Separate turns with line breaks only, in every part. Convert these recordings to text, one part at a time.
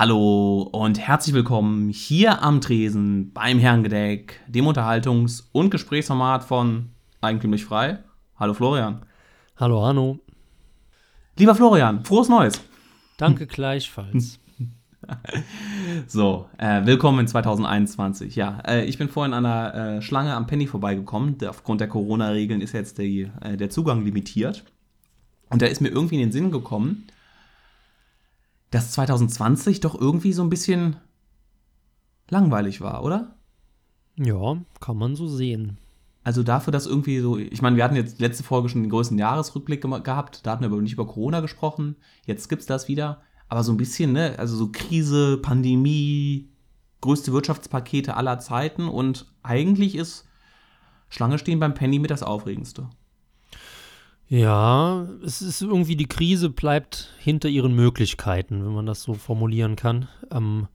Hallo und herzlich willkommen hier am Tresen beim Herrengedeck, dem Unterhaltungs- und Gesprächsformat von Eigentümlich Frei. Hallo Florian.
Hallo Arno.
Lieber Florian, frohes Neues.
Danke gleichfalls.
so, äh, willkommen in 2021. Ja, äh, ich bin vorhin an einer äh, Schlange am Penny vorbeigekommen. Aufgrund der Corona-Regeln ist jetzt die, äh, der Zugang limitiert. Und da ist mir irgendwie in den Sinn gekommen, dass 2020 doch irgendwie so ein bisschen langweilig war, oder?
Ja, kann man so sehen.
Also dafür, dass irgendwie so, ich meine, wir hatten jetzt letzte Folge schon den größten Jahresrückblick gehabt, da hatten wir aber nicht über Corona gesprochen, jetzt gibt es das wieder, aber so ein bisschen, ne, also so Krise, Pandemie, größte Wirtschaftspakete aller Zeiten und eigentlich ist Schlange stehen beim Penny mit das Aufregendste.
Ja, es ist irgendwie, die Krise bleibt hinter ihren Möglichkeiten, wenn man das so formulieren kann. Ähm,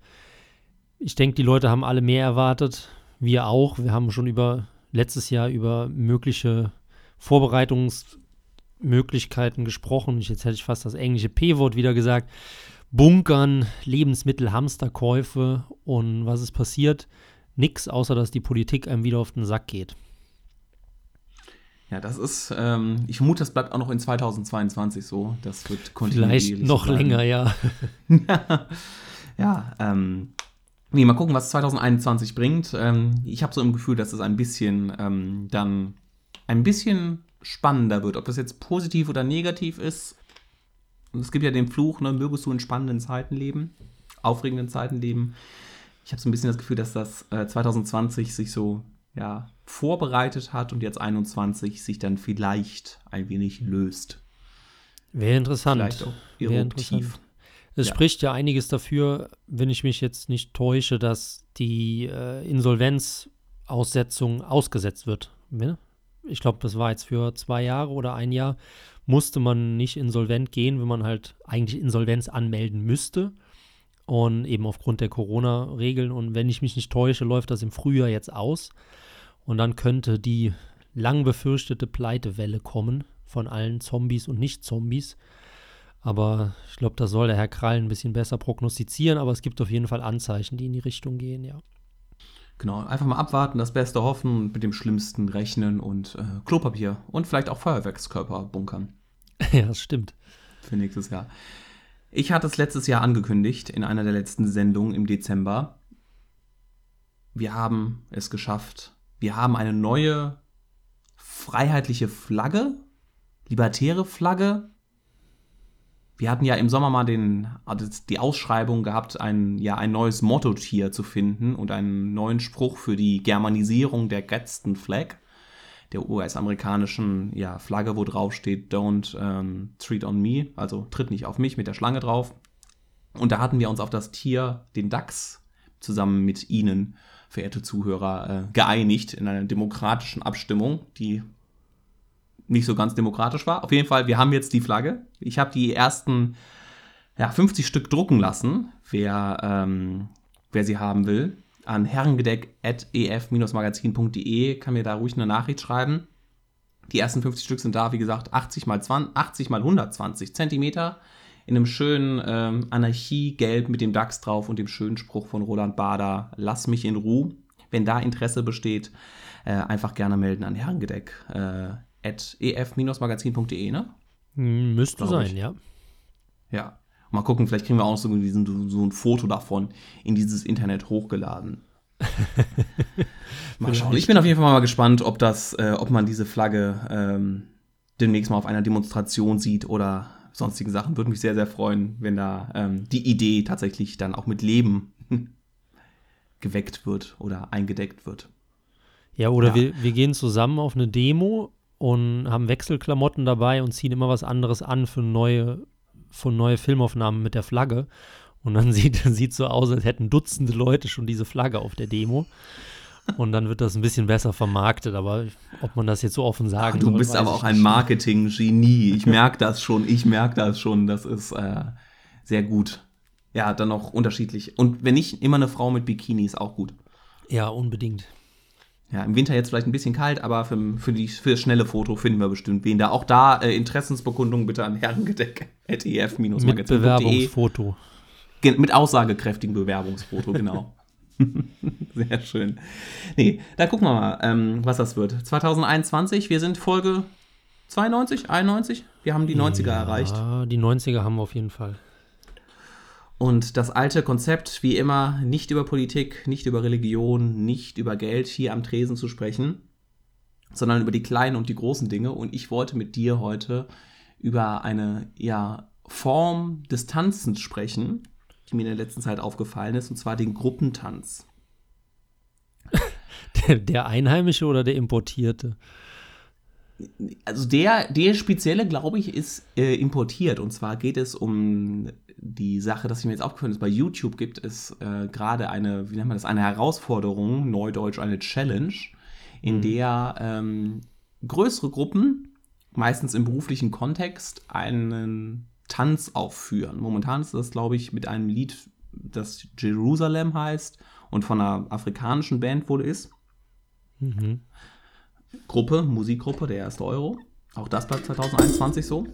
ich denke, die Leute haben alle mehr erwartet, wir auch. Wir haben schon über letztes Jahr über mögliche Vorbereitungsmöglichkeiten gesprochen. Jetzt hätte ich fast das englische P-Wort wieder gesagt. Bunkern, Lebensmittel, Hamsterkäufe und was ist passiert? Nix, außer dass die Politik einem wieder auf den Sack geht.
Ja, das ist, ähm, ich vermute, das bleibt auch noch in 2022 so. Das wird
kontinuierlich. Vielleicht noch bleiben. länger, ja.
ja, ähm, nee, mal gucken, was 2021 bringt. Ähm, ich habe so im Gefühl, dass es ein bisschen ähm, dann ein bisschen spannender wird. Ob das jetzt positiv oder negativ ist. Es gibt ja den Fluch, ne, mögest du in spannenden Zeiten leben, aufregenden Zeiten leben. Ich habe so ein bisschen das Gefühl, dass das äh, 2020 sich so ja, vorbereitet hat und jetzt 21 sich dann vielleicht ein wenig löst.
Wäre interessant. Vielleicht auch Wäre interessant. Es ja. spricht ja einiges dafür, wenn ich mich jetzt nicht täusche, dass die äh, Insolvenzaussetzung ausgesetzt wird. Ich glaube, das war jetzt für zwei Jahre oder ein Jahr, musste man nicht insolvent gehen, wenn man halt eigentlich Insolvenz anmelden müsste. Und eben aufgrund der Corona-Regeln. Und wenn ich mich nicht täusche, läuft das im Frühjahr jetzt aus. Und dann könnte die lang befürchtete Pleitewelle kommen von allen Zombies und Nicht-Zombies. Aber ich glaube, da soll der Herr Krall ein bisschen besser prognostizieren, aber es gibt auf jeden Fall Anzeichen, die in die Richtung gehen, ja.
Genau, einfach mal abwarten, das Beste hoffen, mit dem Schlimmsten rechnen und äh, Klopapier und vielleicht auch Feuerwerkskörper bunkern.
ja, das stimmt.
Für nächstes Jahr. Ich hatte es letztes Jahr angekündigt in einer der letzten Sendungen im Dezember. Wir haben es geschafft, wir haben eine neue freiheitliche Flagge, libertäre Flagge. Wir hatten ja im Sommer mal den, die Ausschreibung gehabt, ein, ja, ein neues Mottotier zu finden und einen neuen Spruch für die Germanisierung der Gadsden Flag, der US-amerikanischen ja, Flagge, wo drauf steht, don't um, treat on me, also tritt nicht auf mich mit der Schlange drauf. Und da hatten wir uns auf das Tier, den Dachs, zusammen mit Ihnen verehrte Zuhörer, äh, geeinigt in einer demokratischen Abstimmung, die nicht so ganz demokratisch war. Auf jeden Fall, wir haben jetzt die Flagge. Ich habe die ersten ja, 50 Stück drucken lassen, wer, ähm, wer sie haben will. An herrengedeck.ef-magazin.de kann mir da ruhig eine Nachricht schreiben. Die ersten 50 Stück sind da, wie gesagt, 80 mal 20, 80 mal 120 Zentimeter in einem schönen ähm, Anarchie-Gelb mit dem DAX drauf und dem schönen Spruch von Roland Bader, lass mich in Ruhe. Wenn da Interesse besteht, äh, einfach gerne melden an Herrengedeck äh, at ef-magazin.de, ne?
Hm, müsste sein, ich. ja.
Ja. Mal gucken, vielleicht kriegen wir auch so, diesen, so ein Foto davon in dieses Internet hochgeladen. mal schauen. Ich bin auf jeden Fall mal gespannt, ob das, äh, ob man diese Flagge ähm, demnächst mal auf einer Demonstration sieht oder sonstigen Sachen. Würde mich sehr, sehr freuen, wenn da ähm, die Idee tatsächlich dann auch mit Leben geweckt wird oder eingedeckt wird.
Ja, oder ja. Wir, wir gehen zusammen auf eine Demo und haben Wechselklamotten dabei und ziehen immer was anderes an für neue, für neue Filmaufnahmen mit der Flagge. Und dann sieht es so aus, als hätten Dutzende Leute schon diese Flagge auf der Demo. Und dann wird das ein bisschen besser vermarktet. Aber ob man das jetzt so offen sagen
Ach, Du soll, bist aber auch ein Marketing-Genie. Ich merke das schon. Ich merke das schon. Das ist äh, sehr gut. Ja, dann noch unterschiedlich. Und wenn nicht, immer eine Frau mit Bikini ist auch gut.
Ja, unbedingt.
Ja, im Winter jetzt vielleicht ein bisschen kalt, aber für, für, die, für das schnelle Foto finden wir bestimmt wen da. Auch da äh, Interessensbekundungen bitte an herrengedeck.ef-magazin.de.
Mit Bewerbungsfoto.
mit aussagekräftigem Bewerbungsfoto, genau. Sehr schön. Nee, da gucken wir mal, ähm, was das wird. 2021, wir sind Folge 92, 91. Wir haben die 90er ja, erreicht.
Die 90er haben wir auf jeden Fall.
Und das alte Konzept, wie immer, nicht über Politik, nicht über Religion, nicht über Geld hier am Tresen zu sprechen, sondern über die kleinen und die großen Dinge. Und ich wollte mit dir heute über eine ja, Form des Tanzens sprechen, die mir in der letzten Zeit aufgefallen ist, und zwar den Gruppentanz.
Der, der einheimische oder der importierte?
Also der, der spezielle, glaube ich, ist äh, importiert. Und zwar geht es um die Sache, dass ich mir jetzt aufgefallen ist, bei YouTube gibt es äh, gerade eine, wie nennt man das, eine Herausforderung, neudeutsch eine Challenge, in mhm. der ähm, größere Gruppen, meistens im beruflichen Kontext, einen Tanz aufführen. Momentan ist das, glaube ich, mit einem Lied, das Jerusalem heißt und von einer afrikanischen Band wohl ist. Mhm. Gruppe, Musikgruppe, der erste Euro. Auch das bleibt 2021 so.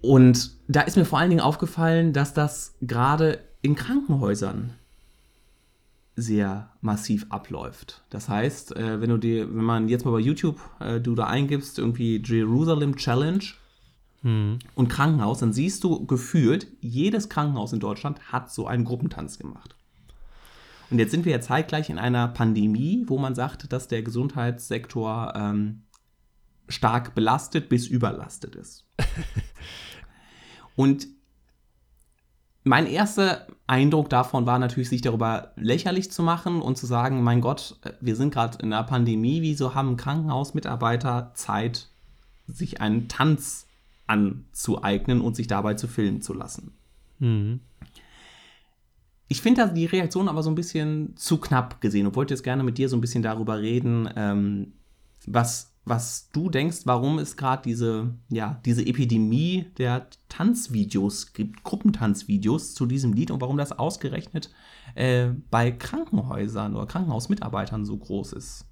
Und da ist mir vor allen Dingen aufgefallen, dass das gerade in Krankenhäusern sehr massiv abläuft. Das heißt, äh, wenn du dir, wenn man jetzt mal bei YouTube äh, du da eingibst, irgendwie Jerusalem Challenge hm. und Krankenhaus, dann siehst du gefühlt, jedes Krankenhaus in Deutschland hat so einen Gruppentanz gemacht. Und jetzt sind wir ja zeitgleich in einer Pandemie, wo man sagt, dass der Gesundheitssektor ähm, stark belastet bis überlastet ist. Und mein erster Eindruck davon war natürlich, sich darüber lächerlich zu machen und zu sagen, mein Gott, wir sind gerade in einer Pandemie, wieso haben Krankenhausmitarbeiter Zeit, sich einen Tanz anzueignen und sich dabei zu filmen zu lassen? Mhm. Ich finde die Reaktion aber so ein bisschen zu knapp gesehen und wollte jetzt gerne mit dir so ein bisschen darüber reden, ähm, was was du denkst, warum es gerade diese, ja, diese Epidemie der Tanzvideos gibt, Gruppentanzvideos zu diesem Lied und warum das ausgerechnet äh, bei Krankenhäusern oder Krankenhausmitarbeitern so groß ist.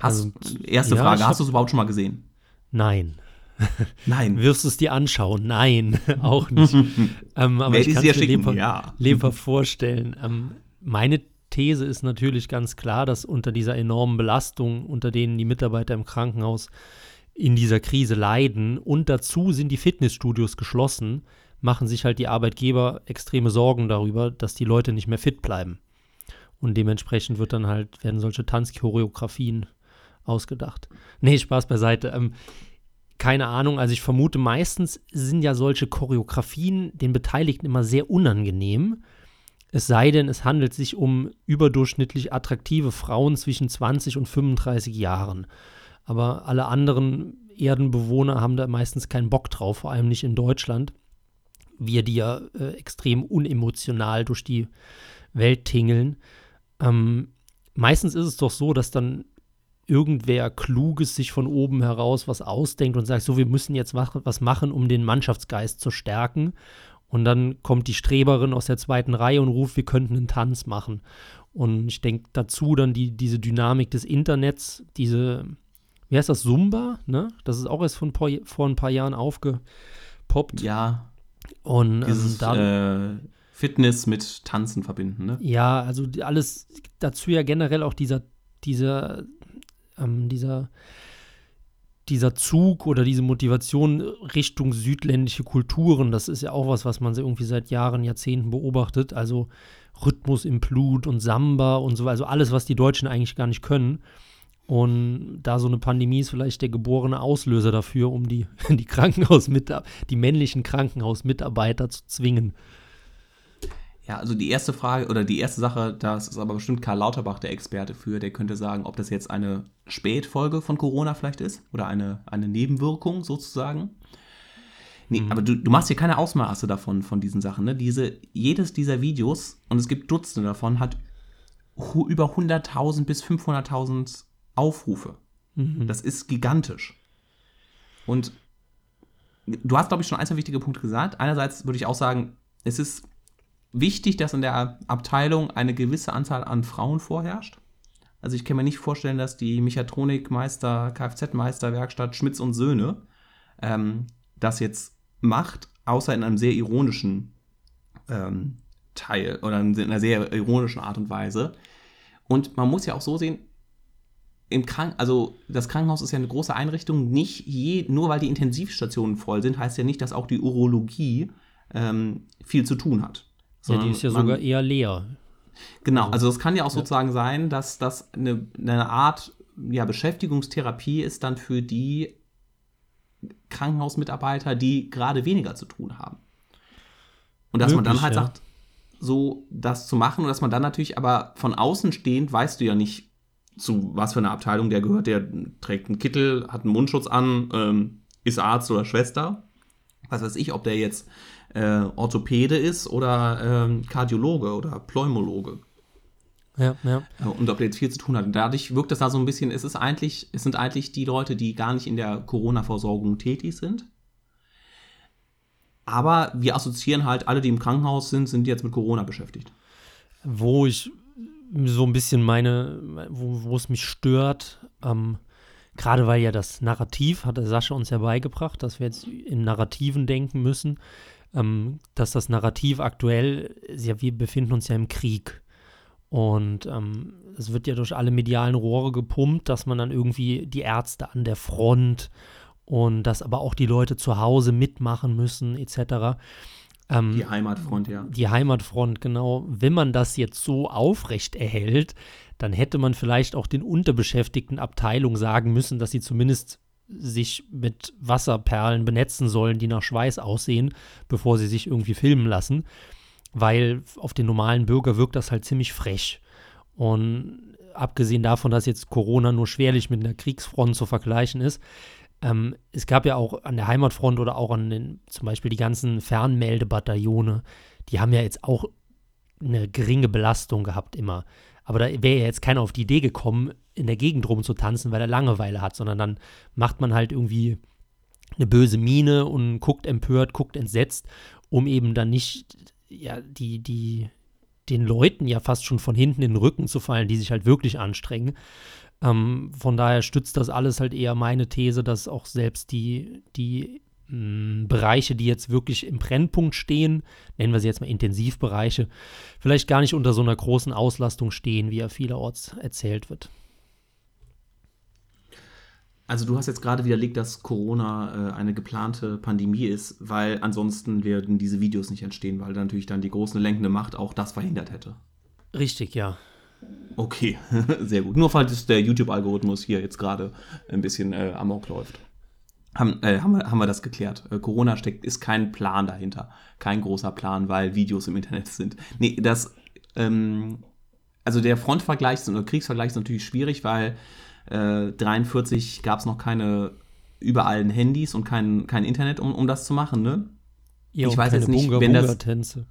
Hast, also, erste ja, Frage, hast du es überhaupt schon mal gesehen?
Nein. Nein. Wirst du es dir anschauen? Nein, auch nicht. ähm, aber Werde ich kann es mir lieber, ja. lieber vorstellen. Ähm, meine These ist natürlich ganz klar, dass unter dieser enormen Belastung, unter denen die Mitarbeiter im Krankenhaus in dieser Krise leiden und dazu sind die Fitnessstudios geschlossen, machen sich halt die Arbeitgeber extreme Sorgen darüber, dass die Leute nicht mehr fit bleiben. Und dementsprechend wird dann halt, werden solche Tanzchoreografien ausgedacht. Nee, Spaß beiseite. Ähm, keine Ahnung, also ich vermute, meistens sind ja solche Choreografien den Beteiligten immer sehr unangenehm es sei denn, es handelt sich um überdurchschnittlich attraktive Frauen zwischen 20 und 35 Jahren. Aber alle anderen Erdenbewohner haben da meistens keinen Bock drauf, vor allem nicht in Deutschland. Wir, die ja äh, extrem unemotional durch die Welt tingeln. Ähm, meistens ist es doch so, dass dann irgendwer Kluges sich von oben heraus was ausdenkt und sagt, so, wir müssen jetzt was machen, um den Mannschaftsgeist zu stärken. Und dann kommt die Streberin aus der zweiten Reihe und ruft, wir könnten einen Tanz machen. Und ich denke dazu dann die, diese Dynamik des Internets, diese, wie heißt das, Zumba, ne? Das ist auch erst vor ein paar, vor ein paar Jahren aufgepoppt.
Ja.
Und ähm,
Dieses, ähm, dann, äh, Fitness mit Tanzen verbinden, ne?
Ja, also alles dazu ja generell auch dieser, dieser, ähm, dieser dieser Zug oder diese Motivation Richtung südländische Kulturen, das ist ja auch was, was man irgendwie seit Jahren, Jahrzehnten beobachtet. Also Rhythmus im Blut und Samba und so, also alles, was die Deutschen eigentlich gar nicht können. Und da so eine Pandemie ist vielleicht der geborene Auslöser dafür, um die, die Krankenhausmitarbeiter, die männlichen Krankenhausmitarbeiter zu zwingen.
Ja, also die erste Frage oder die erste Sache, das ist aber bestimmt Karl Lauterbach der Experte für, der könnte sagen, ob das jetzt eine Spätfolge von Corona vielleicht ist oder eine, eine Nebenwirkung sozusagen. Nee, mhm. aber du, du machst hier keine Ausmaße davon, von diesen Sachen. Ne? Diese, jedes dieser Videos, und es gibt Dutzende davon, hat über 100.000 bis 500.000 Aufrufe. Mhm. Das ist gigantisch. Und du hast, glaube ich, schon ein, zwei wichtige Punkte gesagt. Einerseits würde ich auch sagen, es ist wichtig, dass in der Abteilung eine gewisse Anzahl an Frauen vorherrscht. Also ich kann mir nicht vorstellen, dass die Mechatronikmeister, Kfz-Meister, Werkstatt Schmitz und Söhne ähm, das jetzt macht, außer in einem sehr ironischen ähm, Teil oder in einer sehr ironischen Art und Weise. Und man muss ja auch so sehen, im Krank also das Krankenhaus ist ja eine große Einrichtung. Nicht je, nur weil die Intensivstationen voll sind, heißt ja nicht, dass auch die Urologie ähm, viel zu tun hat.
Ja, die ist ja sogar eher leer.
Genau, also, also es kann ja auch sozusagen sein, dass das eine, eine Art ja, Beschäftigungstherapie ist dann für die Krankenhausmitarbeiter, die gerade weniger zu tun haben. Und dass Möglich, man dann halt ja. sagt, so das zu machen und dass man dann natürlich aber von außen stehend weißt du ja nicht, zu was für einer Abteilung der gehört. Der trägt einen Kittel, hat einen Mundschutz an, ähm, ist Arzt oder Schwester. Was weiß ich, ob der jetzt äh, Orthopäde ist oder ähm, Kardiologe oder Pneumologe.
Ja, ja.
Und ob der jetzt viel zu tun hat. Dadurch wirkt das da so ein bisschen, es ist eigentlich, es sind eigentlich die Leute, die gar nicht in der Corona-Versorgung tätig sind. Aber wir assoziieren halt, alle, die im Krankenhaus sind, sind jetzt mit Corona beschäftigt.
Wo ich so ein bisschen meine, wo, wo es mich stört, ähm, gerade weil ja das Narrativ, hat der Sascha uns ja beigebracht, dass wir jetzt in Narrativen denken müssen, ähm, dass das Narrativ aktuell, ja, wir befinden uns ja im Krieg. Und ähm, es wird ja durch alle medialen Rohre gepumpt, dass man dann irgendwie die Ärzte an der Front und dass aber auch die Leute zu Hause mitmachen müssen, etc.
Ähm, die Heimatfront, ja.
Die Heimatfront, genau. Wenn man das jetzt so aufrecht erhält, dann hätte man vielleicht auch den unterbeschäftigten Abteilungen sagen müssen, dass sie zumindest sich mit Wasserperlen benetzen sollen, die nach Schweiß aussehen, bevor sie sich irgendwie filmen lassen weil auf den normalen Bürger wirkt das halt ziemlich frech. Und abgesehen davon, dass jetzt Corona nur schwerlich mit einer Kriegsfront zu vergleichen ist, ähm, es gab ja auch an der Heimatfront oder auch an den, zum Beispiel die ganzen Fernmeldebataillone, die haben ja jetzt auch eine geringe Belastung gehabt immer. Aber da wäre ja jetzt keiner auf die Idee gekommen, in der Gegend rumzutanzen, weil er Langeweile hat, sondern dann macht man halt irgendwie eine böse Miene und guckt empört, guckt entsetzt, um eben dann nicht ja, die, die, den Leuten ja fast schon von hinten in den Rücken zu fallen, die sich halt wirklich anstrengen. Ähm, von daher stützt das alles halt eher meine These, dass auch selbst die, die Bereiche, die jetzt wirklich im Brennpunkt stehen, nennen wir sie jetzt mal Intensivbereiche, vielleicht gar nicht unter so einer großen Auslastung stehen, wie ja vielerorts erzählt wird.
Also du hast jetzt gerade widerlegt, dass Corona äh, eine geplante Pandemie ist, weil ansonsten werden diese Videos nicht entstehen, weil natürlich dann die große lenkende Macht auch das verhindert hätte.
Richtig, ja.
Okay, sehr gut. Nur falls der YouTube-Algorithmus hier jetzt gerade ein bisschen äh, amok läuft. Haben, äh, haben, wir, haben wir das geklärt. Äh, Corona steckt, ist kein Plan dahinter. Kein großer Plan, weil Videos im Internet sind. Nee, das, ähm, also der Frontvergleich oder Kriegsvergleich ist natürlich schwierig, weil 43 gab es noch keine überall Handys und kein, kein Internet, um, um das zu machen, ne?
Ja, ich weiß jetzt nicht, Bunga, wenn das. Tänze.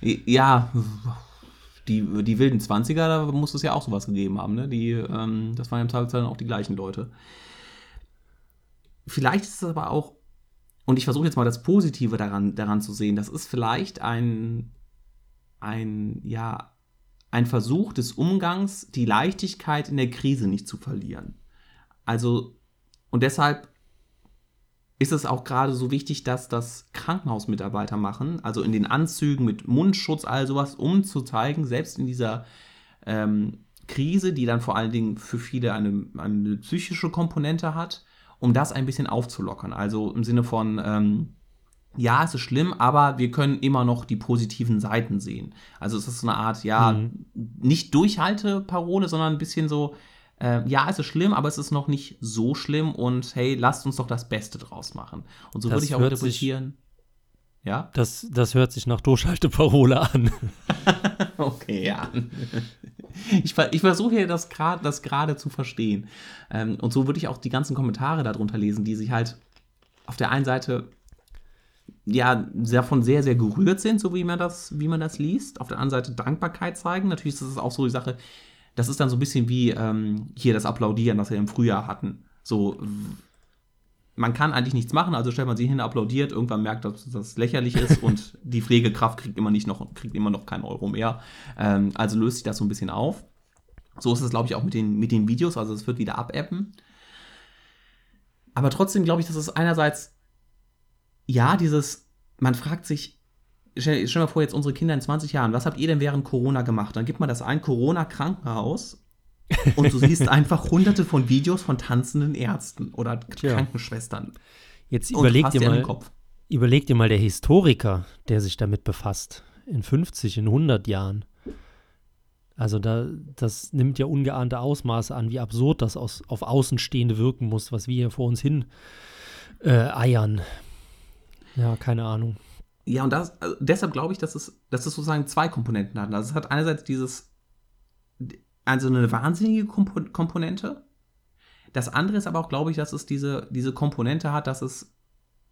Ja, die, die wilden 20er, da muss es ja auch sowas gegeben haben, ne? Die, ähm, das waren ja im Zweifelsfall auch die gleichen Leute. Vielleicht ist es aber auch, und ich versuche jetzt mal das Positive daran, daran zu sehen, das ist vielleicht ein, ein, ja, ein Versuch des Umgangs, die Leichtigkeit in der Krise nicht zu verlieren. Also, und deshalb ist es auch gerade so wichtig, dass das Krankenhausmitarbeiter machen, also in den Anzügen mit Mundschutz, all sowas, um zu zeigen, selbst in dieser ähm, Krise, die dann vor allen Dingen für viele eine, eine, psychische Komponente hat, um das ein bisschen aufzulockern. Also im Sinne von, ähm, ja, es ist schlimm, aber wir können immer noch die positiven Seiten sehen. Also es ist so eine Art, ja, mhm. nicht Durchhalteparole, sondern ein bisschen so, äh, ja, es ist schlimm, aber es ist noch nicht so schlimm und hey, lasst uns doch das Beste draus machen. Und so das würde ich auch interpretieren.
ja? Das, das hört sich nach Durchhalteparole an.
okay, ja. Ich, ich versuche hier das gerade das zu verstehen. Ähm, und so würde ich auch die ganzen Kommentare darunter lesen, die sich halt auf der einen Seite ja, davon sehr, sehr gerührt sind, so wie man das, wie man das liest. Auf der anderen Seite Dankbarkeit zeigen. Natürlich ist das auch so die Sache, das ist dann so ein bisschen wie ähm, hier das Applaudieren, das wir im Frühjahr hatten. So, man kann eigentlich nichts machen, also stellt man sich hin, applaudiert, irgendwann merkt, dass das lächerlich ist und die Pflegekraft kriegt immer, nicht noch, kriegt immer noch keinen Euro mehr. Ähm, also löst sich das so ein bisschen auf. So ist es, glaube ich, auch mit den, mit den Videos, also es wird wieder abappen. Aber trotzdem glaube ich, dass es einerseits ja, dieses, man fragt sich, stell, stell mal vor, jetzt unsere Kinder in 20 Jahren, was habt ihr denn während Corona gemacht? Dann gibt man das ein Corona-Krankenhaus und du siehst einfach hunderte von Videos von tanzenden Ärzten oder Tja. Krankenschwestern.
Jetzt überleg dir mal, überleg dir mal der Historiker, der sich damit befasst, in 50, in 100 Jahren. Also da, das nimmt ja ungeahnte Ausmaße an, wie absurd das aus, auf Außenstehende wirken muss, was wir hier vor uns hin äh, eiern. Ja, keine Ahnung.
Ja, und das, also deshalb glaube ich, dass es, dass es sozusagen zwei Komponenten hat. Also es hat einerseits dieses, also eine wahnsinnige Komponente. Das andere ist aber auch, glaube ich, dass es diese, diese Komponente hat, dass es,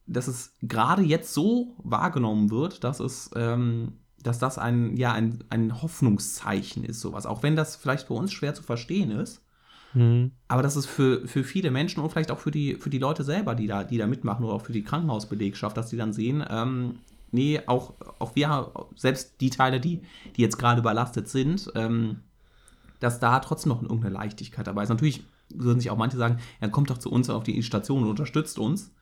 dass es gerade jetzt so wahrgenommen wird, dass es ähm, dass das ein, ja, ein, ein Hoffnungszeichen ist, sowas. Auch wenn das vielleicht für uns schwer zu verstehen ist. Mhm. Aber das ist für, für viele Menschen und vielleicht auch für die, für die Leute selber, die da, die da mitmachen oder auch für die Krankenhausbelegschaft, dass die dann sehen, ähm, nee, auch, auch wir, selbst die Teile, die, die jetzt gerade überlastet sind, ähm, dass da trotzdem noch irgendeine Leichtigkeit dabei ist. Natürlich würden sich auch manche sagen, ja, kommt doch zu uns auf die Station und unterstützt uns.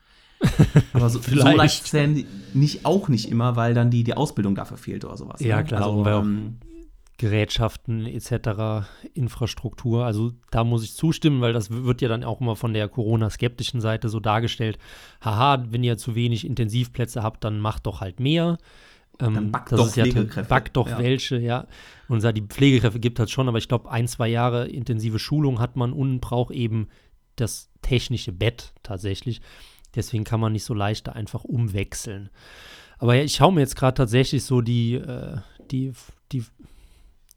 Aber so, so leicht ist ja nicht, auch nicht immer, weil dann die, die Ausbildung dafür fehlt oder sowas.
Ja, ne? klar. Also, ähm, Gerätschaften etc., Infrastruktur. Also da muss ich zustimmen, weil das wird ja dann auch immer von der Corona-skeptischen Seite so dargestellt. Haha, wenn ihr zu wenig Intensivplätze habt, dann macht doch halt mehr.
Ähm, dann backt doch Pflegekräfte.
Ja, backt doch ja. welche, ja. Und die Pflegekräfte gibt es halt schon, aber ich glaube, ein, zwei Jahre intensive Schulung hat man und braucht eben das technische Bett tatsächlich. Deswegen kann man nicht so leicht da einfach umwechseln. Aber ja, ich schaue mir jetzt gerade tatsächlich so die, äh, die, die,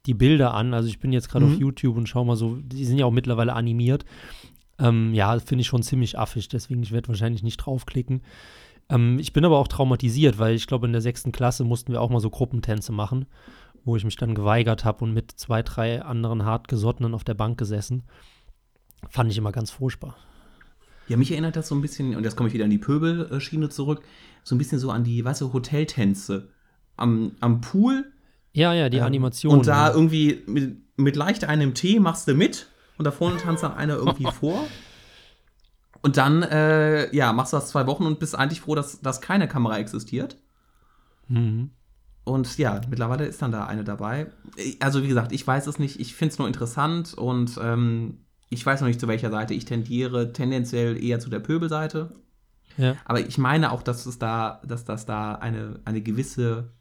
die Bilder an. Also ich bin jetzt gerade mhm. auf YouTube und schaue mal so, die sind ja auch mittlerweile animiert. Ähm, ja, finde ich schon ziemlich affig, deswegen ich werde wahrscheinlich nicht draufklicken. Ähm, ich bin aber auch traumatisiert, weil ich glaube, in der sechsten Klasse mussten wir auch mal so Gruppentänze machen, wo ich mich dann geweigert habe und mit zwei, drei anderen Hartgesottenen auf der Bank gesessen. Fand ich immer ganz furchtbar.
Ja, mich erinnert das so ein bisschen, und jetzt komme ich wieder an die Pöbelschiene zurück, so ein bisschen so an die, weißt du, Hoteltänze. Am, am Pool.
Ja, ja, die ähm, Animation.
Und da ja. irgendwie mit, mit leicht einem Tee machst du mit und da vorne tanzt dann einer irgendwie vor. Und dann, äh, ja, machst du das zwei Wochen und bist eigentlich froh, dass, dass keine Kamera existiert. Mhm. Und ja, mittlerweile ist dann da eine dabei. Also, wie gesagt, ich weiß es nicht. Ich finde es nur interessant und ähm, ich weiß noch nicht, zu welcher Seite ich tendiere, tendenziell eher zu der Pöbelseite. Ja. Aber ich meine auch, dass es da, dass das da eine, eine gewisse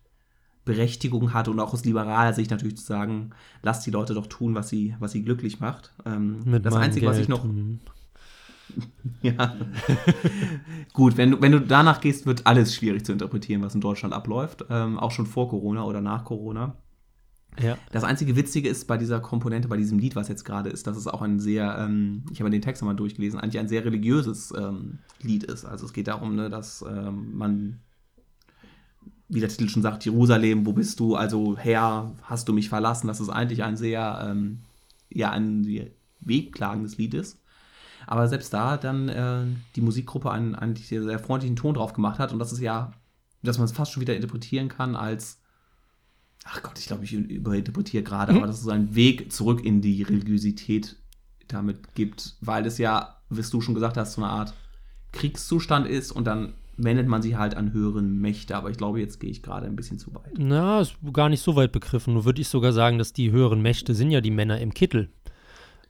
Berechtigung hat und auch aus liberaler Sicht natürlich zu sagen, lasst die Leute doch tun, was sie, was sie glücklich macht. Ähm, das Einzige, Geld. was ich noch. ja. Gut, wenn du, wenn du danach gehst, wird alles schwierig zu interpretieren, was in Deutschland abläuft. Ähm, auch schon vor Corona oder nach Corona. Ja. Das einzige Witzige ist bei dieser Komponente, bei diesem Lied, was jetzt gerade ist, dass es auch ein sehr, ähm, ich habe den Text nochmal durchgelesen, eigentlich ein sehr religiöses ähm, Lied ist. Also es geht darum, ne, dass ähm, man, wie der Titel schon sagt, Jerusalem, wo bist du? Also Herr, hast du mich verlassen? Das ist eigentlich ein sehr, ähm, ja, ein wehklagendes Lied ist. Aber selbst da dann äh, die Musikgruppe einen eigentlich sehr, sehr freundlichen Ton drauf gemacht hat und das ist ja, dass man es fast schon wieder interpretieren kann als ach Gott, ich glaube, ich überinterpretiere gerade, mhm. aber dass es einen Weg zurück in die Religiosität damit gibt, weil es ja, wie du schon gesagt hast, so eine Art Kriegszustand ist und dann wendet man sich halt an höheren Mächte. Aber ich glaube, jetzt gehe ich gerade ein bisschen zu weit.
Na, ist gar nicht so weit begriffen. Nur würde ich sogar sagen, dass die höheren Mächte sind ja die Männer im Kittel.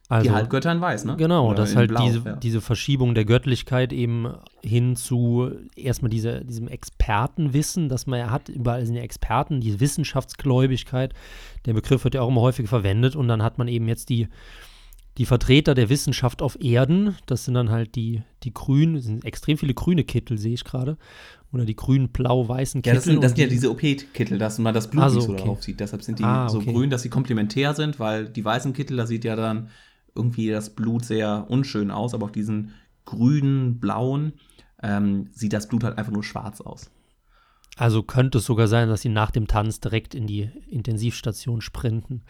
Also, die Götter in Weiß, ne?
Genau, Oder dass halt Blau, diese, ja. diese Verschiebung der Göttlichkeit eben hin zu erstmal diese, diesem Expertenwissen, das man ja hat, überall sind ja Experten, die Wissenschaftsgläubigkeit, der Begriff wird ja auch immer häufig verwendet und dann hat man eben jetzt die, die Vertreter der Wissenschaft auf Erden, das sind dann halt die, die grünen, sind extrem viele grüne Kittel, sehe ich gerade. Oder die grün, blau, weißen Kittel.
Ja, das sind, das sind ja diese OP-Kittel, dass man das Blut also, nicht so okay. darauf sieht. Deshalb sind die ah, okay. so grün, dass sie komplementär sind, weil die weißen Kittel, da sieht ja dann irgendwie das Blut sehr unschön aus, aber auf diesen grünen, blauen ähm, sieht das Blut halt einfach nur schwarz aus.
Also könnte es sogar sein, dass sie nach dem Tanz direkt in die Intensivstation sprinten.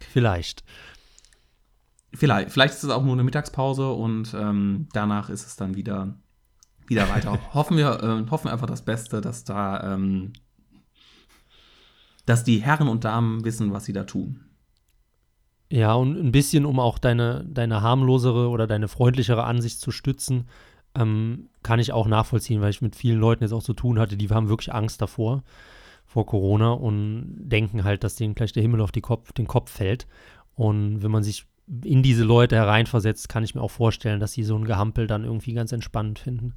Vielleicht.
Vielleicht. Vielleicht ist es auch nur eine Mittagspause und ähm, danach ist es dann wieder, wieder weiter. hoffen, wir, äh, hoffen einfach das Beste, dass da, ähm, dass die Herren und Damen wissen, was sie da tun.
Ja, und ein bisschen, um auch deine, deine harmlosere oder deine freundlichere Ansicht zu stützen, ähm, kann ich auch nachvollziehen, weil ich mit vielen Leuten jetzt auch zu tun hatte, die haben wirklich Angst davor, vor Corona und denken halt, dass denen gleich der Himmel auf Kopf, den Kopf fällt. Und wenn man sich in diese Leute hereinversetzt, kann ich mir auch vorstellen, dass sie so ein Gehampel dann irgendwie ganz entspannend finden.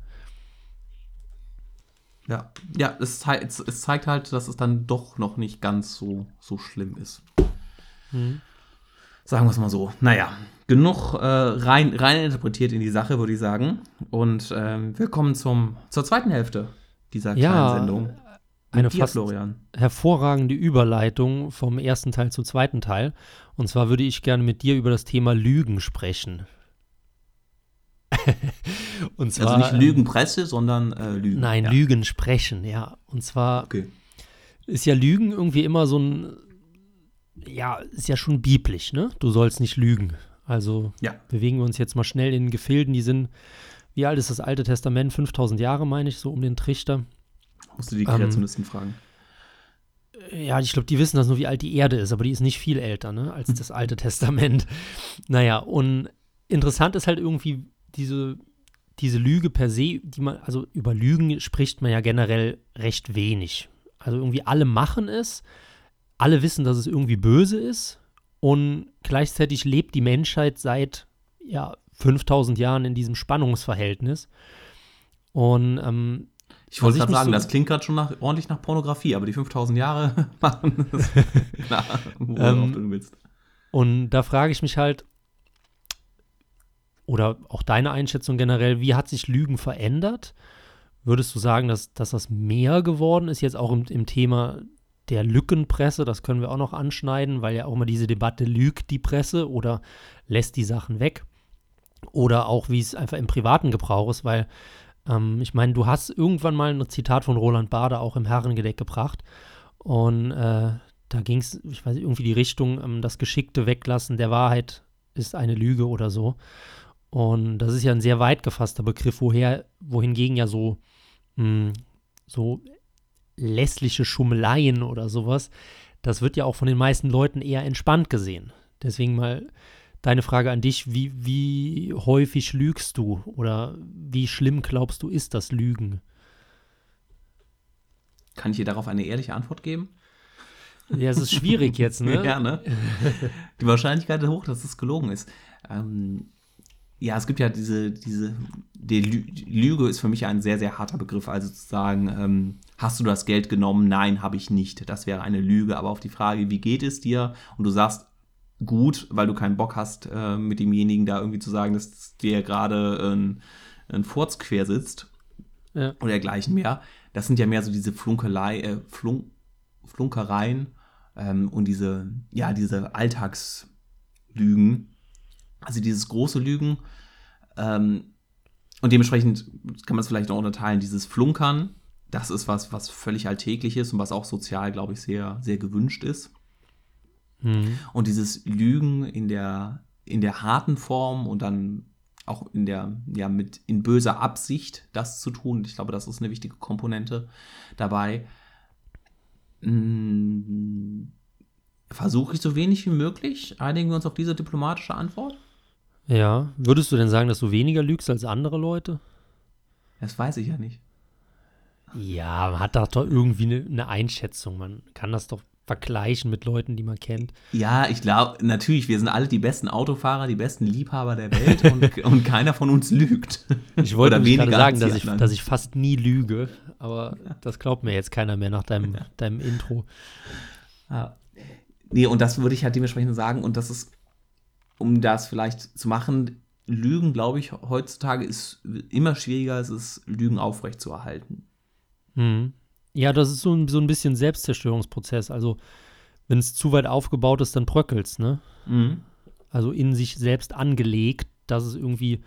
Ja, ja, es, zeigt, es zeigt halt, dass es dann doch noch nicht ganz so, so schlimm ist. Mhm. Sagen wir es mal so. Naja, genug äh, rein, rein interpretiert in die Sache, würde ich sagen. Und ähm, wir kommen zum, zur zweiten Hälfte dieser
kleinen ja, Sendung. Eine dir, fast Florian. hervorragende Überleitung vom ersten Teil zum zweiten Teil. Und zwar würde ich gerne mit dir über das Thema Lügen sprechen.
und zwar, also nicht Lügenpresse, sondern äh, Lügen.
Nein, ja. Lügen sprechen, ja. Und zwar okay. ist ja Lügen irgendwie immer so ein, ja, ist ja schon biblisch, ne? Du sollst nicht lügen. Also ja. bewegen wir uns jetzt mal schnell in Gefilden, die sind, wie alt ist das Alte Testament? 5000 Jahre, meine ich, so um den Trichter.
Musst du die Kreationisten ähm, fragen.
Ja, ich glaube, die wissen das nur, wie alt die Erde ist, aber die ist nicht viel älter, ne, als das Alte Testament. Naja, und interessant ist halt irgendwie diese, diese Lüge per se, die man, also über Lügen spricht man ja generell recht wenig. Also irgendwie alle machen es, alle wissen, dass es irgendwie böse ist und gleichzeitig lebt die Menschheit seit ja, 5000 Jahren in diesem Spannungsverhältnis. Und ähm,
ich wollte gerade sagen, so das klingt gerade schon nach, ordentlich nach Pornografie, aber die 5000 Jahre machen das
klar, wo ähm, du willst. Und da frage ich mich halt, oder auch deine Einschätzung generell, wie hat sich Lügen verändert? Würdest du sagen, dass, dass das mehr geworden ist, jetzt auch im, im Thema der Lückenpresse? Das können wir auch noch anschneiden, weil ja auch immer diese Debatte lügt die Presse oder lässt die Sachen weg. Oder auch, wie es einfach im privaten Gebrauch ist, weil ähm, ich meine, du hast irgendwann mal ein Zitat von Roland Bader auch im Herrengedeck gebracht. Und äh, da ging es, ich weiß nicht, irgendwie die Richtung, ähm, das geschickte Weglassen der Wahrheit ist eine Lüge oder so. Und das ist ja ein sehr weit gefasster Begriff, woher, wohingegen ja so, mh, hm, so lässliche Schummeleien oder sowas, das wird ja auch von den meisten Leuten eher entspannt gesehen. Deswegen mal deine Frage an dich, wie, wie häufig lügst du oder wie schlimm glaubst du ist das Lügen?
Kann ich dir darauf eine ehrliche Antwort geben?
Ja, es ist schwierig jetzt, ne?
ja, ne? Die Wahrscheinlichkeit ist hoch, dass es gelogen ist. Ähm, ja, es gibt ja diese, diese, die Lüge ist für mich ein sehr, sehr harter Begriff. Also zu sagen, ähm, hast du das Geld genommen? Nein, habe ich nicht. Das wäre eine Lüge. Aber auf die Frage, wie geht es dir? Und du sagst, gut, weil du keinen Bock hast, äh, mit demjenigen da irgendwie zu sagen, dass dir gerade ein, ein Furz quer sitzt ja. oder dergleichen mehr. Das sind ja mehr so diese Flunkelei, äh, Flunk, Flunkereien ähm, und diese, ja, diese Alltagslügen. Also dieses große Lügen. Ähm, und dementsprechend kann man es vielleicht auch unterteilen, dieses Flunkern, das ist was, was völlig alltäglich ist und was auch sozial, glaube ich, sehr, sehr gewünscht ist. Mhm. Und dieses Lügen in der, in der harten Form und dann auch in der, ja, mit in böser Absicht das zu tun, ich glaube, das ist eine wichtige Komponente dabei. Hm, Versuche ich so wenig wie möglich. Einigen wir uns auf diese diplomatische Antwort?
Ja. Würdest du denn sagen, dass du weniger lügst als andere Leute?
Das weiß ich ja nicht.
Ja, man hat doch irgendwie eine, eine Einschätzung. Man kann das doch vergleichen mit Leuten, die man kennt.
Ja, ich glaube, natürlich, wir sind alle die besten Autofahrer, die besten Liebhaber der Welt und, und keiner von uns lügt.
Ich wollte gerade sagen, dass ich, dass ich fast nie lüge, aber das glaubt mir jetzt keiner mehr nach deinem, ja. deinem Intro.
Ja. Nee, und das würde ich halt dementsprechend sagen, und das ist, um das vielleicht zu machen, Lügen, glaube ich, heutzutage ist immer schwieriger, es ist Lügen aufrechtzuerhalten.
Mhm. Ja, das ist so ein, so ein bisschen Selbstzerstörungsprozess. Also, wenn es zu weit aufgebaut ist, dann bröckelt es, ne? Mhm. Also in sich selbst angelegt, dass es irgendwie,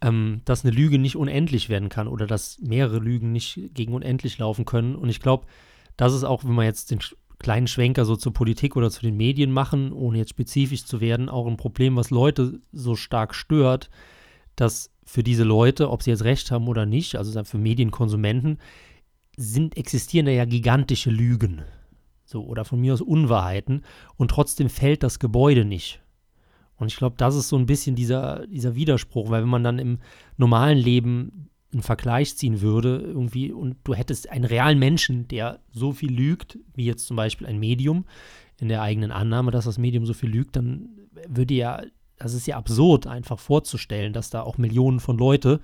ähm, dass eine Lüge nicht unendlich werden kann oder dass mehrere Lügen nicht gegen unendlich laufen können. Und ich glaube, das ist auch, wenn wir jetzt den kleinen Schwenker so zur Politik oder zu den Medien machen, ohne jetzt spezifisch zu werden, auch ein Problem, was Leute so stark stört, dass für diese Leute, ob sie jetzt recht haben oder nicht, also für Medienkonsumenten, sind, existieren da ja gigantische Lügen. So, oder von mir aus Unwahrheiten. Und trotzdem fällt das Gebäude nicht. Und ich glaube, das ist so ein bisschen dieser, dieser Widerspruch, weil wenn man dann im normalen Leben einen Vergleich ziehen würde, irgendwie, und du hättest einen realen Menschen, der so viel lügt, wie jetzt zum Beispiel ein Medium, in der eigenen Annahme, dass das Medium so viel lügt, dann würde ja, das ist ja absurd, einfach vorzustellen, dass da auch Millionen von Leute,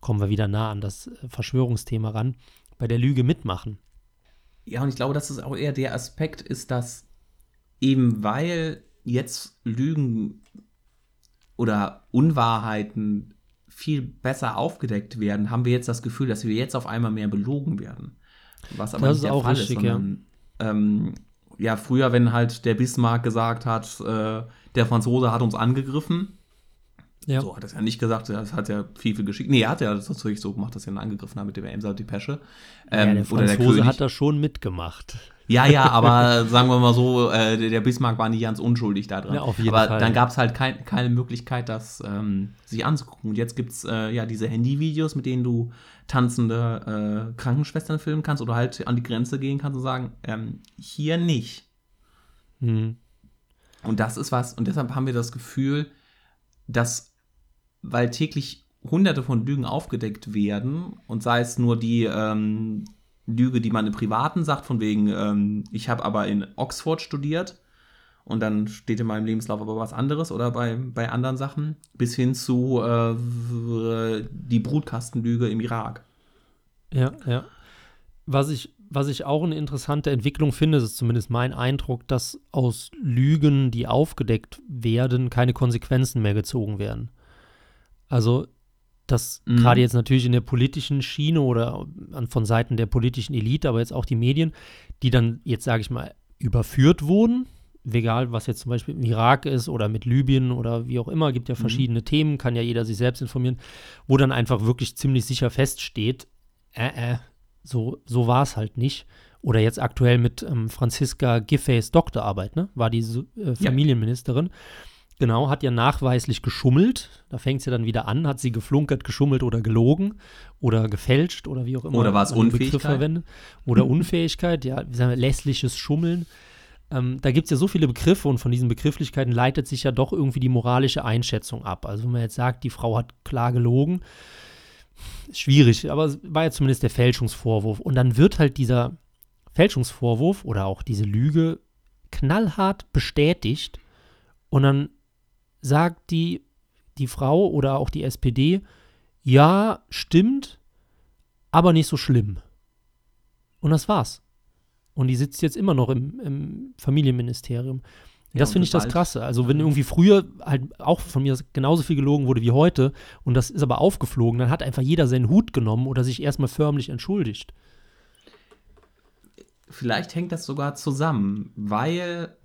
kommen wir wieder nah an das Verschwörungsthema ran, bei der Lüge mitmachen.
Ja, und ich glaube, dass es auch eher der Aspekt ist, dass eben weil jetzt Lügen oder Unwahrheiten viel besser aufgedeckt werden, haben wir jetzt das Gefühl, dass wir jetzt auf einmal mehr belogen werden. Was aber das nicht der Fall richtig, ist, sondern ja. ähm, ja, früher, wenn halt der Bismarck gesagt hat, äh, der Franzose hat uns angegriffen, ja. So hat er es ja nicht gesagt, das hat ja viel, viel geschickt. Nee, er hat ja das natürlich so gemacht, dass er ihn angegriffen hat mit dem Emser Depesche.
Ähm, ja, der Franzose der hat da schon mitgemacht.
Ja, ja, aber sagen wir mal so, äh, der Bismarck war nicht ganz unschuldig da dran. Ja, auf jeden aber Fall. dann gab es halt kein, keine Möglichkeit, das ähm, sich anzugucken. Und jetzt gibt es äh, ja diese Handyvideos, mit denen du tanzende äh, Krankenschwestern filmen kannst oder halt an die Grenze gehen kannst und sagen, ähm, hier nicht. Mhm. Und das ist was, und deshalb haben wir das Gefühl, dass weil täglich hunderte von Lügen aufgedeckt werden und sei es nur die ähm, Lüge, die man im Privaten sagt, von wegen, ähm, ich habe aber in Oxford studiert und dann steht in meinem Lebenslauf aber was anderes oder bei, bei anderen Sachen, bis hin zu äh, die Brutkastenlüge im Irak.
Ja, ja. Was ich, was ich auch eine interessante Entwicklung finde, ist zumindest mein Eindruck, dass aus Lügen, die aufgedeckt werden, keine Konsequenzen mehr gezogen werden. Also, dass mhm. gerade jetzt natürlich in der politischen Schiene oder von Seiten der politischen Elite, aber jetzt auch die Medien, die dann jetzt, sage ich mal, überführt wurden, egal was jetzt zum Beispiel im Irak ist oder mit Libyen oder wie auch immer, gibt ja mhm. verschiedene mhm. Themen, kann ja jeder sich selbst informieren, wo dann einfach wirklich ziemlich sicher feststeht, äh, äh, so, so war es halt nicht. Oder jetzt aktuell mit ähm, Franziska Giffey's Doktorarbeit, ne? War die äh, Familienministerin. Ja. Genau, hat ja nachweislich geschummelt. Da fängt es ja dann wieder an. Hat sie geflunkert, geschummelt oder gelogen oder gefälscht oder wie auch immer.
Oder war es Unfähigkeit? Verwendet.
Oder Unfähigkeit, ja, wir, lässliches Schummeln. Ähm, da gibt es ja so viele Begriffe und von diesen Begrifflichkeiten leitet sich ja doch irgendwie die moralische Einschätzung ab. Also wenn man jetzt sagt, die Frau hat klar gelogen, schwierig, aber es war ja zumindest der Fälschungsvorwurf. Und dann wird halt dieser Fälschungsvorwurf oder auch diese Lüge knallhart bestätigt und dann sagt die, die Frau oder auch die SPD, ja, stimmt, aber nicht so schlimm. Und das war's. Und die sitzt jetzt immer noch im, im Familienministerium. Ja, das finde ich das Krasse. Also, wenn irgendwie früher halt auch von mir genauso viel gelogen wurde wie heute und das ist aber aufgeflogen, dann hat einfach jeder seinen Hut genommen oder sich erstmal förmlich entschuldigt.
Vielleicht hängt das sogar zusammen, weil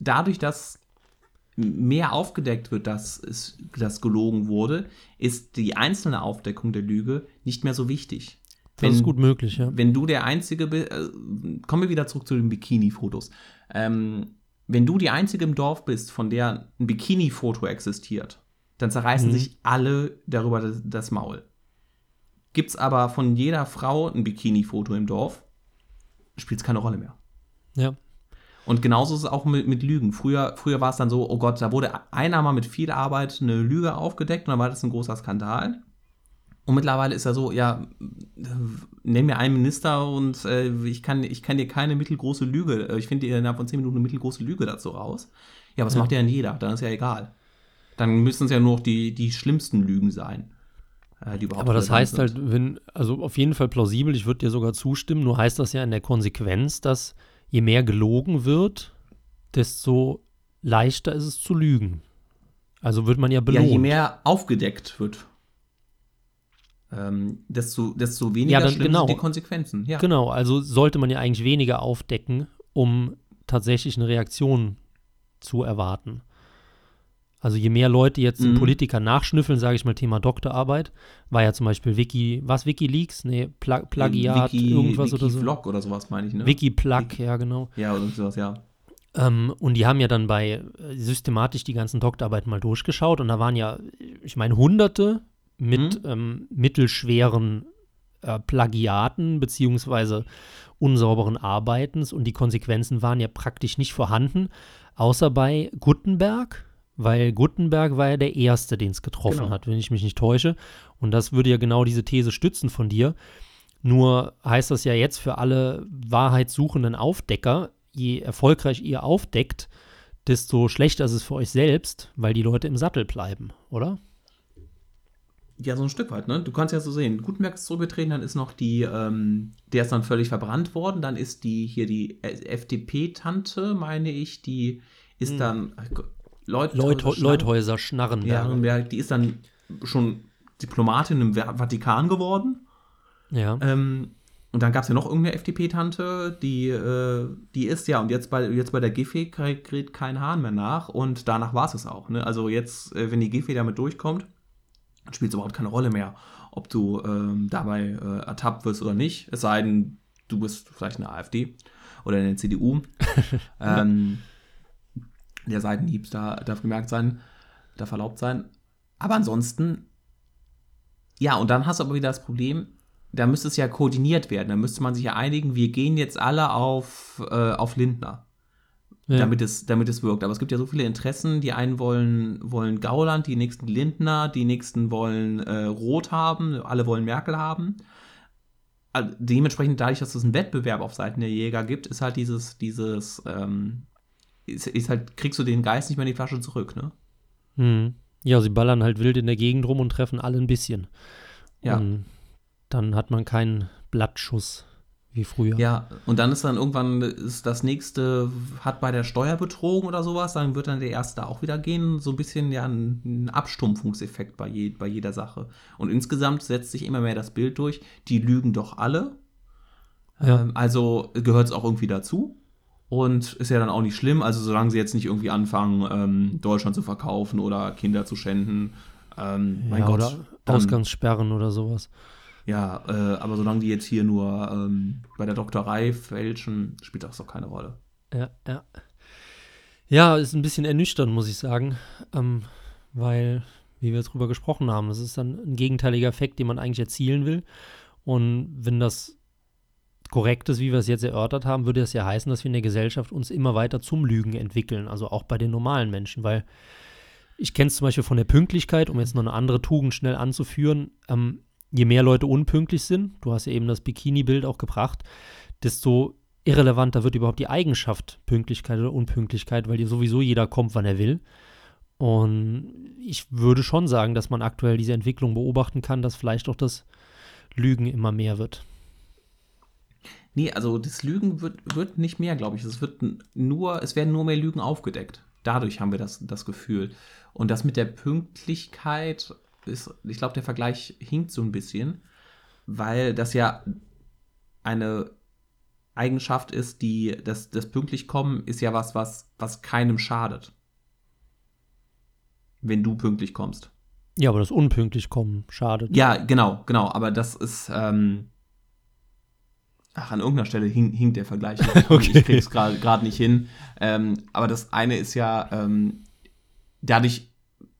dadurch, dass mehr aufgedeckt wird, dass es dass gelogen wurde, ist die einzelne Aufdeckung der Lüge nicht mehr so wichtig.
Das wenn, ist gut möglich, ja.
Wenn du der Einzige bist, äh, kommen wir wieder zurück zu den Bikini-Fotos. Ähm, wenn du die Einzige im Dorf bist, von der ein Bikini-Foto existiert, dann zerreißen mhm. sich alle darüber das, das Maul. Gibt es aber von jeder Frau ein Bikini-Foto im Dorf, spielt es keine Rolle mehr.
Ja.
Und genauso ist es auch mit, mit Lügen. Früher, früher war es dann so, oh Gott, da wurde einer mal mit viel Arbeit eine Lüge aufgedeckt und dann war das ein großer Skandal. Und mittlerweile ist er so, ja, nenn mir einen Minister und äh, ich, kann, ich kann dir keine mittelgroße Lüge, ich finde dir innerhalb von 10 Minuten eine mittelgroße Lüge dazu raus. Ja, was ja. macht ja denn jeder? Dann ist ja egal. Dann müssen es ja nur noch die, die schlimmsten Lügen sein.
Äh, die überhaupt Aber das heißt sind. halt, wenn, also auf jeden Fall plausibel, ich würde dir sogar zustimmen, nur heißt das ja in der Konsequenz, dass je mehr gelogen wird, desto leichter ist es zu lügen. Also wird man ja belohnt. Ja,
je mehr aufgedeckt wird, ähm, desto, desto weniger ja, dann, schlimm genau, sind die Konsequenzen.
Ja. Genau, also sollte man ja eigentlich weniger aufdecken, um tatsächlich eine Reaktion zu erwarten. Also je mehr Leute jetzt mhm. Politiker nachschnüffeln, sage ich mal Thema Doktorarbeit, war ja zum Beispiel Wiki, was Wikileaks? Nee, Pla Plagiat, Wiki, irgendwas Wiki oder so.
Vlog oder sowas meine ich, ne?
Wiki-Plug, ja genau.
Ja, oder sowas, ja.
Ähm, und die haben ja dann bei äh, systematisch die ganzen Doktorarbeiten mal durchgeschaut und da waren ja, ich meine, hunderte mit mhm. ähm, mittelschweren äh, Plagiaten beziehungsweise unsauberen Arbeitens und die Konsequenzen waren ja praktisch nicht vorhanden, außer bei Gutenberg weil Gutenberg war ja der Erste, den es getroffen genau. hat, wenn ich mich nicht täusche. Und das würde ja genau diese These stützen von dir. Nur heißt das ja jetzt für alle wahrheitssuchenden Aufdecker, je erfolgreich ihr aufdeckt, desto schlechter ist es für euch selbst, weil die Leute im Sattel bleiben, oder?
Ja, so ein Stück weit, ne? Du kannst ja so sehen, Gutenberg ist zurückgetreten, dann ist noch die, ähm, der ist dann völlig verbrannt worden, dann ist die, hier die FDP-Tante, meine ich, die ist hm. dann
Leut Leut Leuthäuser Schnarrenberg.
Ja, die ist dann schon Diplomatin im Vatikan geworden.
Ja.
Ähm, und dann gab es ja noch irgendeine FDP-Tante, die, äh, die ist ja, und jetzt bei, jetzt bei der Giffey kriegt kein Hahn mehr nach und danach war es es auch. Ne? Also jetzt, äh, wenn die Giffey damit durchkommt, spielt es überhaupt keine Rolle mehr, ob du ähm, dabei äh, ertappt wirst oder nicht. Es sei denn, du bist vielleicht eine AfD oder eine CDU. ähm, der Seitenhieb da darf gemerkt sein, darf erlaubt sein. Aber ansonsten, ja, und dann hast du aber wieder das Problem, da müsste es ja koordiniert werden. Da müsste man sich ja einigen, wir gehen jetzt alle auf, äh, auf Lindner. Ja. Damit, es, damit es wirkt. Aber es gibt ja so viele Interessen. Die einen wollen, wollen Gauland, die nächsten Lindner, die nächsten wollen äh, Rot haben, alle wollen Merkel haben. Also dementsprechend, dadurch, dass es einen Wettbewerb auf Seiten der Jäger gibt, ist halt dieses, dieses, ähm, ist, ist, halt, kriegst du den Geist nicht mehr in die Flasche zurück, ne?
Hm. Ja, sie ballern halt wild in der Gegend rum und treffen alle ein bisschen.
Ja. Und
dann hat man keinen Blattschuss wie früher.
Ja, und dann ist dann irgendwann ist das nächste, hat bei der Steuer betrogen oder sowas, dann wird dann der erste auch wieder gehen. So ein bisschen ja ein, ein Abstumpfungseffekt bei, je, bei jeder Sache. Und insgesamt setzt sich immer mehr das Bild durch, die lügen doch alle. Ja. Ähm, also gehört es auch irgendwie dazu. Und ist ja dann auch nicht schlimm, also solange sie jetzt nicht irgendwie anfangen, ähm, Deutschland zu verkaufen oder Kinder zu schänden. Ähm,
ja, mein Gott. Oder Ausgangssperren oder sowas.
Ja, äh, aber solange die jetzt hier nur ähm, bei der Doktorei fälschen, spielt das doch keine Rolle.
Ja, ja. Ja, ist ein bisschen ernüchternd, muss ich sagen, ähm, weil, wie wir jetzt drüber gesprochen haben, das ist dann ein gegenteiliger Effekt, den man eigentlich erzielen will. Und wenn das korrekt ist, wie wir es jetzt erörtert haben, würde das ja heißen, dass wir in der Gesellschaft uns immer weiter zum Lügen entwickeln, also auch bei den normalen Menschen, weil ich kenne es zum Beispiel von der Pünktlichkeit, um jetzt noch eine andere Tugend schnell anzuführen. Ähm, je mehr Leute unpünktlich sind, du hast ja eben das Bikini-Bild auch gebracht, desto irrelevanter wird überhaupt die Eigenschaft Pünktlichkeit oder Unpünktlichkeit, weil sowieso jeder kommt, wann er will. Und ich würde schon sagen, dass man aktuell diese Entwicklung beobachten kann, dass vielleicht auch das Lügen immer mehr wird.
Nee, also das Lügen wird, wird nicht mehr, glaube ich. Es wird nur, es werden nur mehr Lügen aufgedeckt. Dadurch haben wir das, das Gefühl. Und das mit der Pünktlichkeit ist, ich glaube, der Vergleich hinkt so ein bisschen, weil das ja eine Eigenschaft ist, die, das, das pünktlich kommen ist ja was, was, was keinem schadet. Wenn du pünktlich kommst.
Ja, aber das unpünktlich kommen schadet.
Ja, genau, genau. Aber das ist, ähm, ach, an irgendeiner Stelle hing, hinkt der Vergleich. okay. Ich kriege es gerade nicht hin. Ähm, aber das eine ist ja, ähm, dadurch,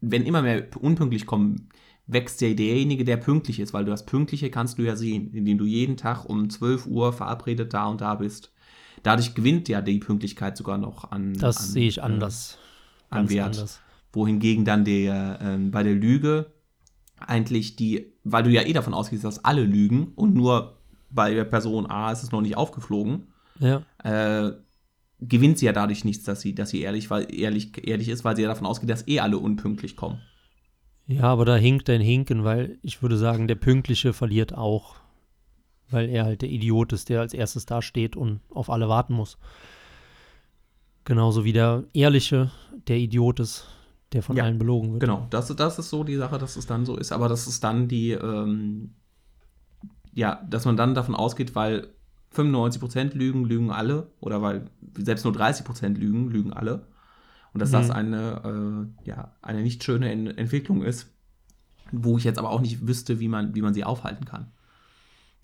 wenn immer mehr unpünktlich kommen, wächst ja derjenige, der pünktlich ist, weil du das Pünktliche kannst du ja sehen, indem du jeden Tag um 12 Uhr verabredet da und da bist. Dadurch gewinnt ja die Pünktlichkeit sogar noch an.
Das
an,
sehe ich äh, anders.
Äh, an Wert. Anders. Wohingegen dann der, äh, bei der Lüge eigentlich die, weil du ja eh davon ausgehst, dass alle lügen und nur bei der Person A ist es noch nicht aufgeflogen,
ja.
äh, gewinnt sie ja dadurch nichts, dass sie, dass sie ehrlich, weil, ehrlich, ehrlich ist, weil sie ja davon ausgeht, dass eh alle unpünktlich kommen.
Ja, aber da hinkt ein Hinken, weil ich würde sagen, der Pünktliche verliert auch, weil er halt der Idiot ist, der als erstes dasteht und auf alle warten muss. Genauso wie der Ehrliche, der Idiot ist, der von ja, allen belogen wird.
Genau, das, das ist so die Sache, dass es dann so ist, aber das ist dann die, ähm, ja, dass man dann davon ausgeht, weil 95% lügen, lügen alle, oder weil selbst nur 30% lügen, lügen alle. Und dass mhm. das eine, äh, ja, eine nicht schöne Ent Entwicklung ist, wo ich jetzt aber auch nicht wüsste, wie man, wie man sie aufhalten kann.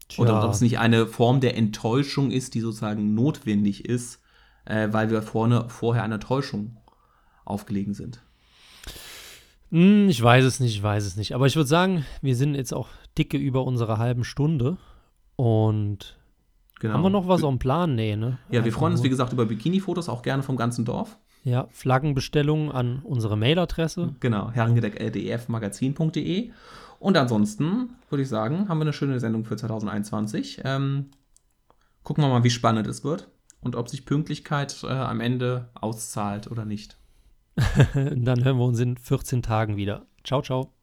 Tja. Oder ob es nicht eine Form der Enttäuschung ist, die sozusagen notwendig ist, äh, weil wir vorne, vorher einer Täuschung aufgelegen sind.
Hm, ich weiß es nicht, ich weiß es nicht. Aber ich würde sagen, wir sind jetzt auch dicke über unsere halben Stunde. Und genau. haben wir noch was dem Plan? Nee, ne?
Ja, wir freuen uns, wie gesagt, über Bikini-Fotos, auch gerne vom ganzen Dorf.
Ja, Flaggenbestellungen an unsere Mailadresse.
Genau, herrengedeck.dfmagazin.de. Und ansonsten würde ich sagen, haben wir eine schöne Sendung für 2021. Ähm, gucken wir mal, wie spannend es wird und ob sich Pünktlichkeit äh, am Ende auszahlt oder nicht.
Dann hören wir uns in 14 Tagen wieder. Ciao, ciao.